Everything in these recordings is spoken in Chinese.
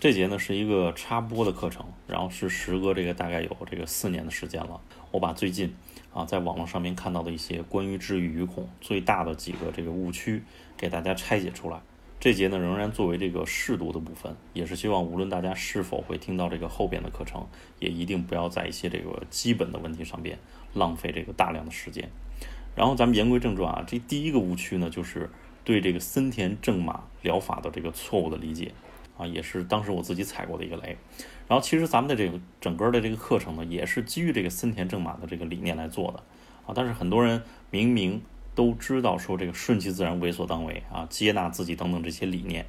这节呢是一个插播的课程，然后是时隔这个大概有这个四年的时间了。我把最近啊在网络上面看到的一些关于治愈鱼孔最大的几个这个误区，给大家拆解出来。这节呢仍然作为这个试读的部分，也是希望无论大家是否会听到这个后边的课程，也一定不要在一些这个基本的问题上边浪费这个大量的时间。然后咱们言归正传啊，这第一个误区呢就是对这个森田正马疗法的这个错误的理解。啊，也是当时我自己踩过的一个雷。然后其实咱们的这个整个的这个课程呢，也是基于这个森田正马的这个理念来做的。啊，但是很多人明明都知道说这个顺其自然、为所当为啊，接纳自己等等这些理念，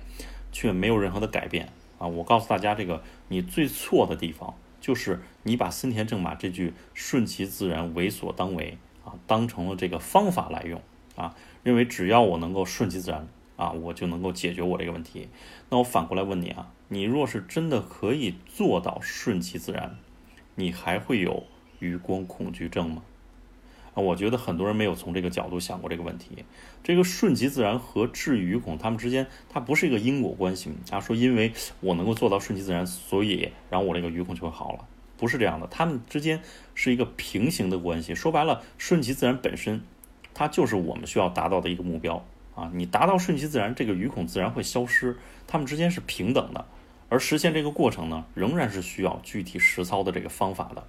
却没有任何的改变。啊，我告诉大家，这个你最错的地方就是你把森田正马这句“顺其自然、为所当为”啊，当成了这个方法来用啊，认为只要我能够顺其自然。啊，我就能够解决我这个问题。那我反过来问你啊，你若是真的可以做到顺其自然，你还会有余光恐惧症吗？啊，我觉得很多人没有从这个角度想过这个问题。这个顺其自然和治愈恐，他们之间它不是一个因果关系啊。说因为我能够做到顺其自然，所以然后我这个余恐就会好了，不是这样的。他们之间是一个平行的关系。说白了，顺其自然本身，它就是我们需要达到的一个目标。啊，你达到顺其自然，这个鱼孔自然会消失，它们之间是平等的。而实现这个过程呢，仍然是需要具体实操的这个方法的。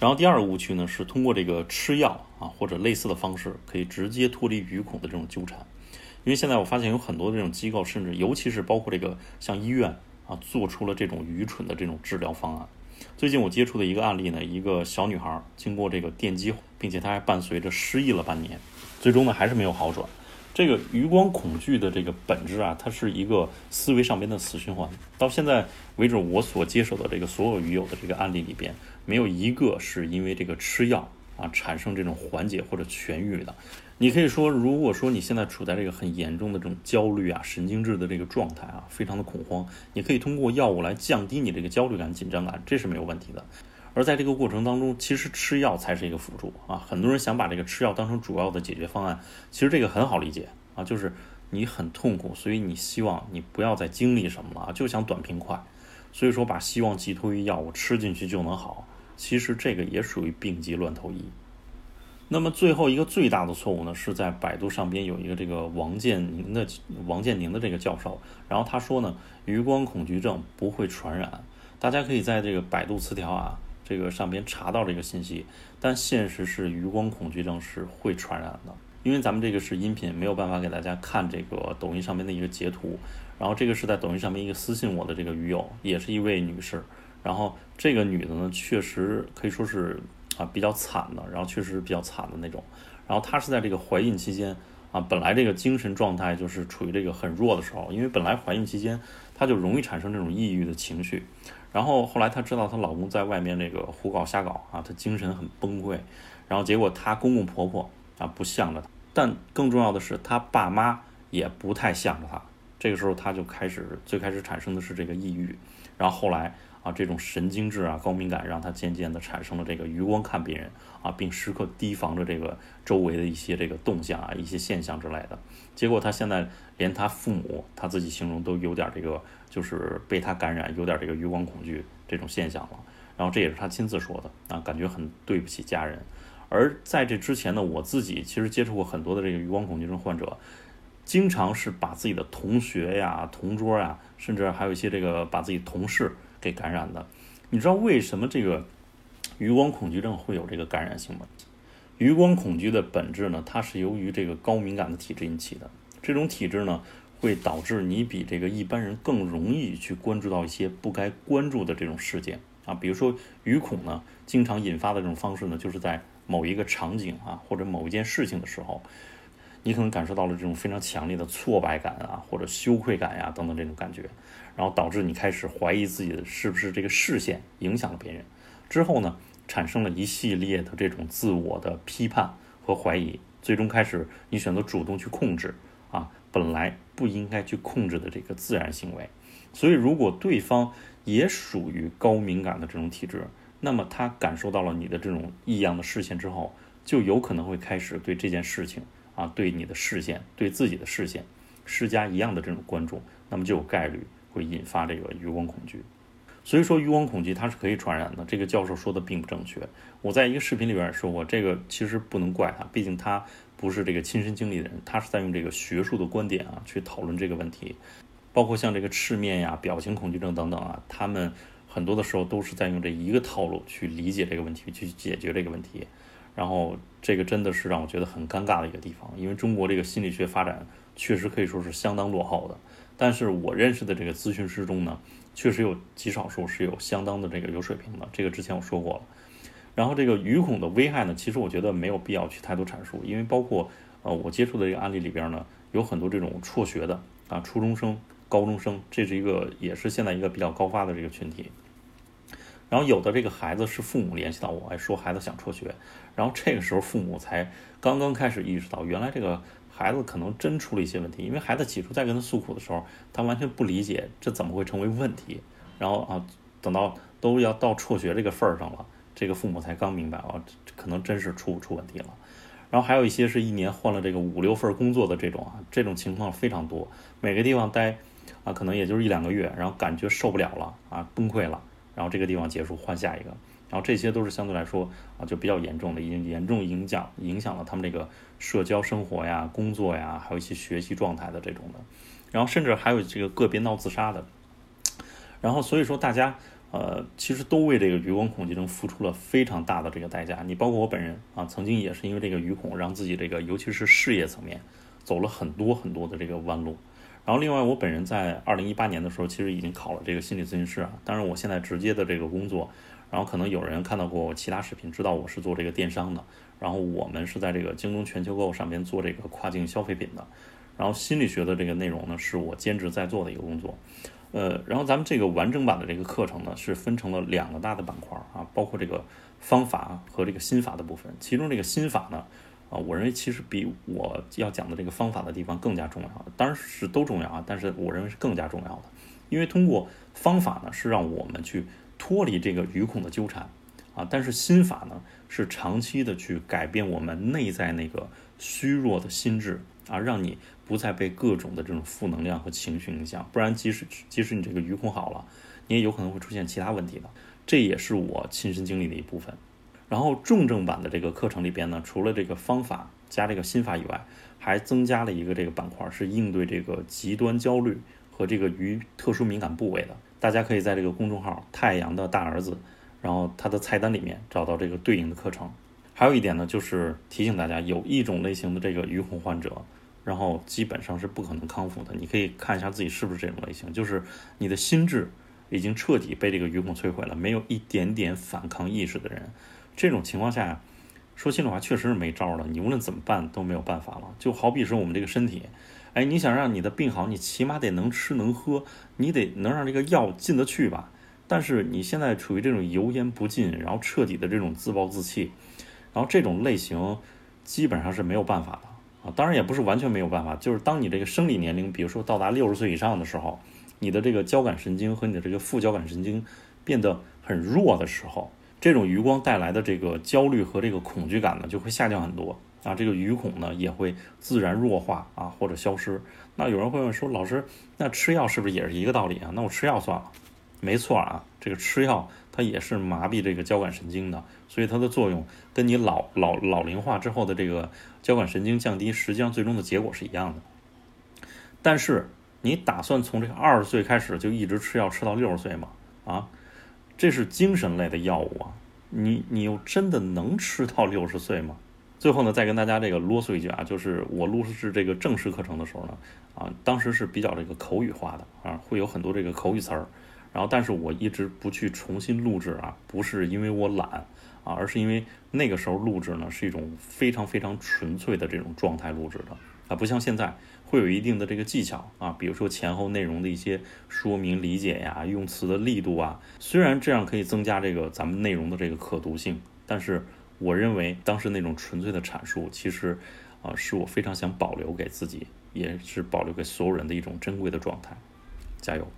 然后第二个误区呢，是通过这个吃药啊或者类似的方式，可以直接脱离鱼孔的这种纠缠。因为现在我发现有很多这种机构，甚至尤其是包括这个像医院啊，做出了这种愚蠢的这种治疗方案。最近我接触的一个案例呢，一个小女孩经过这个电击，并且她还伴随着失忆了半年，最终呢还是没有好转。这个余光恐惧的这个本质啊，它是一个思维上边的死循环。到现在为止，我所接手的这个所有鱼友的这个案例里边，没有一个是因为这个吃药啊产生这种缓解或者痊愈的。你可以说，如果说你现在处在这个很严重的这种焦虑啊、神经质的这个状态啊，非常的恐慌，你可以通过药物来降低你这个焦虑感、紧张感，这是没有问题的。而在这个过程当中，其实吃药才是一个辅助啊。很多人想把这个吃药当成主要的解决方案，其实这个很好理解啊，就是你很痛苦，所以你希望你不要再经历什么了，就想短平快，所以说把希望寄托于药物，吃进去就能好。其实这个也属于病急乱投医。那么最后一个最大的错误呢，是在百度上边有一个这个王建宁的王建宁的这个教授，然后他说呢，余光恐惧症不会传染，大家可以在这个百度词条啊。这个上边查到这个信息，但现实是余光恐惧症是会传染的，因为咱们这个是音频，没有办法给大家看这个抖音上面的一个截图。然后这个是在抖音上面一个私信我的这个鱼友，也是一位女士。然后这个女的呢，确实可以说是啊比较惨的，然后确实比较惨的那种。然后她是在这个怀孕期间啊，本来这个精神状态就是处于这个很弱的时候，因为本来怀孕期间她就容易产生这种抑郁的情绪。然后后来她知道她老公在外面那个胡搞瞎搞啊，她精神很崩溃。然后结果她公公婆婆啊不向着她，但更重要的是她爸妈也不太向着她。这个时候她就开始最开始产生的是这个抑郁，然后后来这种神经质啊高敏感让他渐渐的产生了这个余光看别人啊，并时刻提防着这个周围的一些这个动向啊一些现象之类的。结果他现在连他父母他自己形容都有点这个。就是被他感染，有点这个余光恐惧这种现象了。然后这也是他亲自说的啊，感觉很对不起家人。而在这之前呢，我自己其实接触过很多的这个余光恐惧症患者，经常是把自己的同学呀、同桌呀，甚至还有一些这个把自己同事给感染的。你知道为什么这个余光恐惧症会有这个感染性吗？余光恐惧的本质呢，它是由于这个高敏感的体质引起的。这种体质呢。会导致你比这个一般人更容易去关注到一些不该关注的这种事件啊，比如说鱼恐呢，经常引发的这种方式呢，就是在某一个场景啊或者某一件事情的时候，你可能感受到了这种非常强烈的挫败感啊或者羞愧感呀等等这种感觉，然后导致你开始怀疑自己的是不是这个视线影响了别人，之后呢，产生了一系列的这种自我的批判和怀疑，最终开始你选择主动去控制啊。本来不应该去控制的这个自然行为，所以如果对方也属于高敏感的这种体质，那么他感受到了你的这种异样的视线之后，就有可能会开始对这件事情啊，对你的视线，对自己的视线施加一样的这种关注，那么就有概率会引发这个余光恐惧。所以说余光恐惧它是可以传染的，这个教授说的并不正确。我在一个视频里边说过，这个其实不能怪他，毕竟他不是这个亲身经历的人，他是在用这个学术的观点啊去讨论这个问题。包括像这个赤面呀、表情恐惧症等等啊，他们很多的时候都是在用这一个套路去理解这个问题，去解决这个问题。然后这个真的是让我觉得很尴尬的一个地方，因为中国这个心理学发展确实可以说是相当落后的。但是我认识的这个咨询师中呢。确实有极少数是有相当的这个有水平的，这个之前我说过了。然后这个鱼孔的危害呢，其实我觉得没有必要去太多阐述，因为包括呃我接触的这个案例里边呢，有很多这种辍学的啊，初中生、高中生，这是一个也是现在一个比较高发的这个群体。然后有的这个孩子是父母联系到我，哎说孩子想辍学，然后这个时候父母才刚刚开始意识到，原来这个。孩子可能真出了一些问题，因为孩子起初在跟他诉苦的时候，他完全不理解这怎么会成为问题。然后啊，等到都要到辍学这个份儿上了，这个父母才刚明白啊，可能真是出出问题了。然后还有一些是一年换了这个五六份工作的这种啊，这种情况非常多。每个地方待啊，可能也就是一两个月，然后感觉受不了了啊，崩溃了，然后这个地方结束换下一个。然后这些都是相对来说啊，就比较严重的，已经严重影响影响了他们这个社交生活呀、工作呀，还有一些学习状态的这种的。然后甚至还有这个个别闹自杀的。然后所以说大家呃，其实都为这个余光恐惧症付出了非常大的这个代价。你包括我本人啊，曾经也是因为这个余恐，让自己这个尤其是事业层面走了很多很多的这个弯路。然后另外我本人在二零一八年的时候，其实已经考了这个心理咨询师啊。当然我现在直接的这个工作。然后可能有人看到过我其他视频，知道我是做这个电商的。然后我们是在这个京东全球购上面做这个跨境消费品的。然后心理学的这个内容呢，是我兼职在做的一个工作。呃，然后咱们这个完整版的这个课程呢，是分成了两个大的板块啊，包括这个方法和这个心法的部分。其中这个心法呢，啊，我认为其实比我要讲的这个方法的地方更加重要。当然是都重要啊，但是我认为是更加重要的，因为通过方法呢，是让我们去。脱离这个愚孔的纠缠，啊，但是心法呢是长期的去改变我们内在那个虚弱的心智啊，让你不再被各种的这种负能量和情绪影响。不然，即使即使你这个愚孔好了，你也有可能会出现其他问题的。这也是我亲身经历的一部分。然后重症版的这个课程里边呢，除了这个方法加这个心法以外，还增加了一个这个板块，是应对这个极端焦虑和这个鱼特殊敏感部位的。大家可以在这个公众号“太阳的大儿子”，然后它的菜单里面找到这个对应的课程。还有一点呢，就是提醒大家，有一种类型的这个鱼孔患者，然后基本上是不可能康复的。你可以看一下自己是不是这种类型，就是你的心智已经彻底被这个鱼孔摧毁了，没有一点点反抗意识的人，这种情况下，说心里话，确实是没招了。你无论怎么办都没有办法了。就好比说我们这个身体。哎，你想让你的病好，你起码得能吃能喝，你得能让这个药进得去吧。但是你现在处于这种油盐不进，然后彻底的这种自暴自弃，然后这种类型基本上是没有办法的啊。当然也不是完全没有办法，就是当你这个生理年龄，比如说到达六十岁以上的时候，你的这个交感神经和你的这个副交感神经变得很弱的时候，这种余光带来的这个焦虑和这个恐惧感呢，就会下降很多。啊，这个鱼孔呢也会自然弱化啊，或者消失。那有人会问说，老师，那吃药是不是也是一个道理啊？那我吃药算了。没错啊，这个吃药它也是麻痹这个交感神经的，所以它的作用跟你老老老龄化之后的这个交感神经降低，实际上最终的结果是一样的。但是你打算从这个二十岁开始就一直吃药吃到六十岁吗？啊，这是精神类的药物啊，你你又真的能吃到六十岁吗？最后呢，再跟大家这个啰嗦一句啊，就是我录制这个正式课程的时候呢，啊，当时是比较这个口语化的啊，会有很多这个口语词儿，然后但是我一直不去重新录制啊，不是因为我懒啊，而是因为那个时候录制呢是一种非常非常纯粹的这种状态录制的啊，不像现在会有一定的这个技巧啊，比如说前后内容的一些说明理解呀，用词的力度啊，虽然这样可以增加这个咱们内容的这个可读性，但是。我认为当时那种纯粹的阐述，其实，啊，是我非常想保留给自己，也是保留给所有人的一种珍贵的状态。加油！